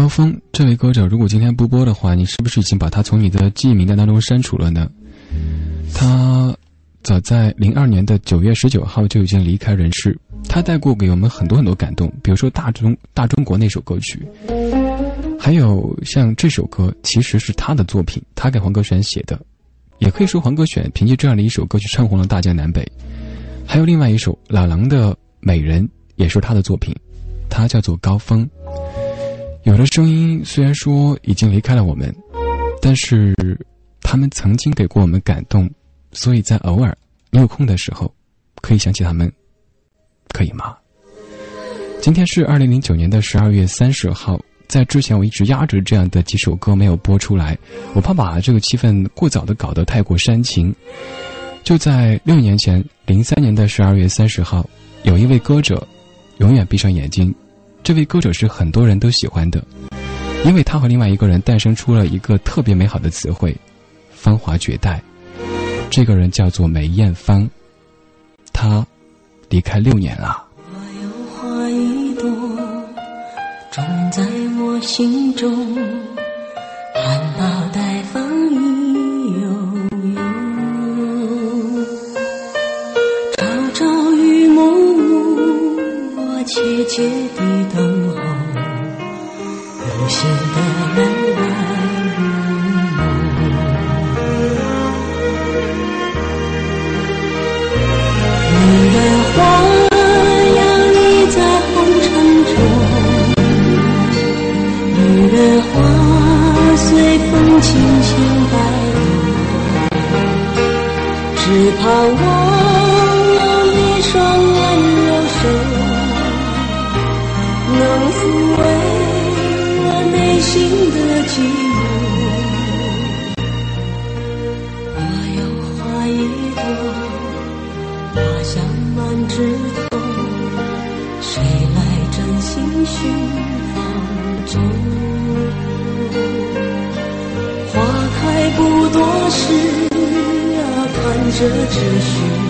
高峰这位歌者，如果今天不播的话，你是不是已经把他从你的记忆名单当中删除了呢？他早在零二年的九月十九号就已经离开人世。他带过给我们很多很多感动，比如说《大中大中国》那首歌曲，还有像这首歌，其实是他的作品，他给黄格选写的，也可以说黄格选凭借这样的一首歌曲唱红了大江南北。还有另外一首老狼的《美人》，也是他的作品，他叫做高峰。有的声音虽然说已经离开了我们，但是他们曾经给过我们感动，所以在偶尔你有空的时候，可以想起他们。可以吗？今天是二零零九年的十二月三十号，在之前我一直压着这样的几首歌没有播出来，我怕把这个气氛过早的搞得太过煽情。就在六年前，零三年的十二月三十号，有一位歌者，永远闭上眼睛。这位歌者是很多人都喜欢的，因为他和另外一个人诞生出了一个特别美好的词汇——芳华绝代。这个人叫做梅艳芳，他。离开六年了。花一朵，种在我心中，风轻轻摆动，只盼望是啊，盼着这雪。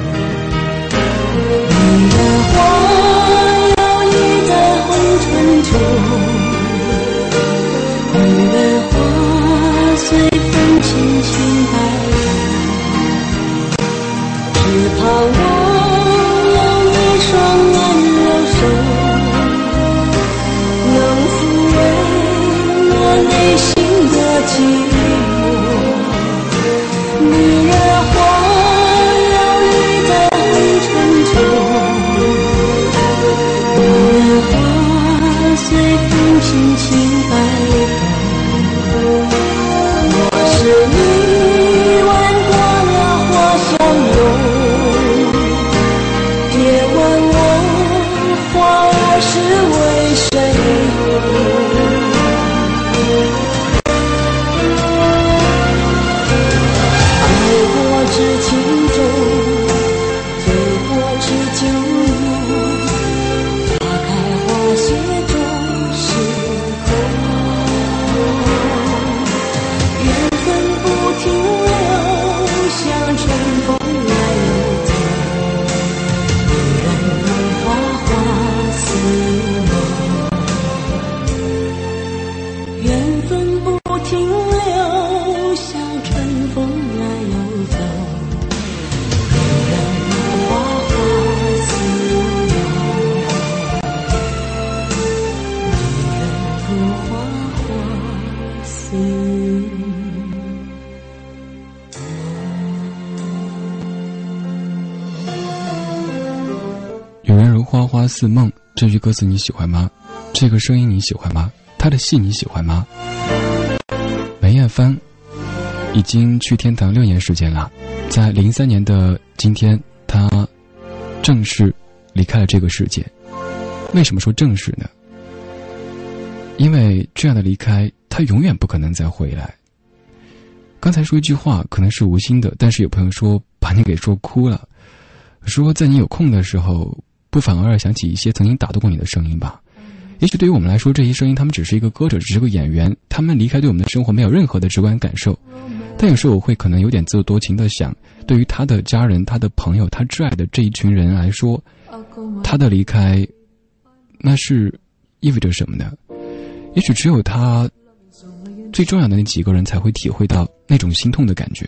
似梦，这句歌词你喜欢吗？这个声音你喜欢吗？他的戏你喜欢吗？梅艳芳已经去天堂六年时间了，在零三年的今天，她正式离开了这个世界。为什么说正式呢？因为这样的离开，他永远不可能再回来。刚才说一句话，可能是无心的，但是有朋友说把你给说哭了，说在你有空的时候，不妨偶尔想起一些曾经打动过你的声音吧。也许对于我们来说，这些声音他们只是一个歌者，只是个演员，他们离开对我们的生活没有任何的直观感受。但有时候我会可能有点自作多情的想，对于他的家人、他的朋友、他挚爱的这一群人来说，他的离开，那是意味着什么呢？也许只有他最重要的那几个人才会体会到那种心痛的感觉。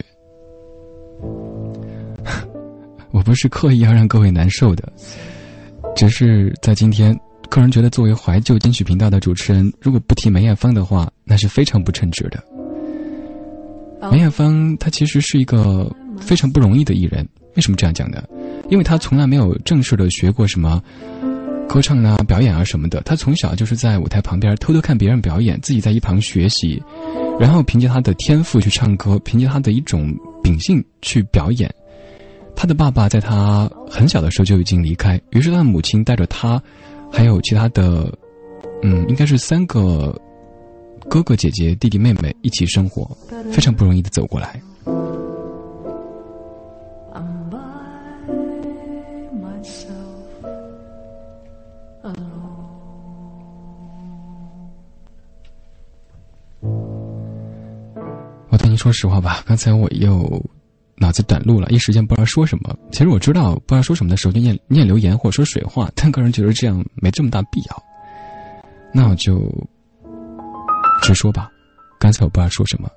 我不是刻意要让各位难受的，只是在今天，个人觉得作为怀旧金曲频道的主持人，如果不提梅艳芳的话，那是非常不称职的。梅艳芳她其实是一个非常不容易的艺人，为什么这样讲呢？因为她从来没有正式的学过什么。歌唱啊，表演啊什么的，她从小就是在舞台旁边偷偷看别人表演，自己在一旁学习，然后凭借他的天赋去唱歌，凭借他的一种秉性去表演。他的爸爸在他很小的时候就已经离开，于是他的母亲带着他，还有其他的，嗯，应该是三个哥哥姐姐、弟弟妹妹一起生活，非常不容易的走过来。我对您说实话吧，刚才我又脑子短路了，一时间不知道说什么。其实我知道不知道说什么的时候就念念留言或者说水话，但个人觉得这样没这么大必要。那我就直说吧。刚才我不知道说什么，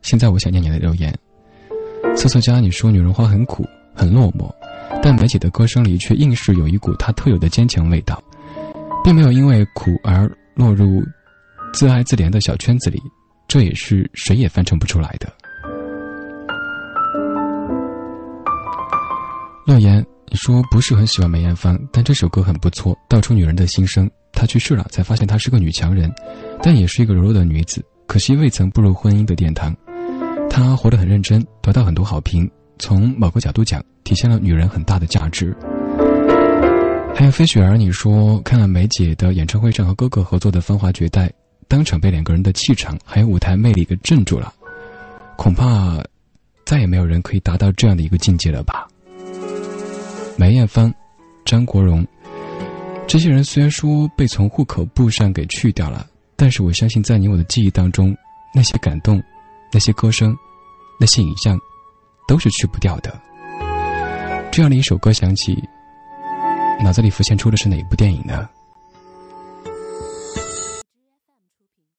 现在我想念你的留言。瑟瑟佳，你说女人花很苦很落寞，但梅姐的歌声里却硬是有一股她特有的坚强味道，并没有因为苦而落入自爱自怜的小圈子里。这也是谁也翻成不出来的。乐言，你说不是很喜欢梅艳芳，但这首歌很不错，道出女人的心声。她去世了，才发现她是个女强人，但也是一个柔弱的女子，可惜未曾步入婚姻的殿堂。她活得很认真，得到很多好评。从某个角度讲，体现了女人很大的价值。还有飞雪儿，你说看了梅姐的演唱会上和哥哥合作的《芳华绝代》。当场被两个人的气场还有舞台魅力给镇住了，恐怕再也没有人可以达到这样的一个境界了吧。梅艳芳、张国荣这些人虽然说被从户口簿上给去掉了，但是我相信在你我的记忆当中，那些感动、那些歌声、那些影像，都是去不掉的。这样的一首歌响起，脑子里浮现出的是哪一部电影呢？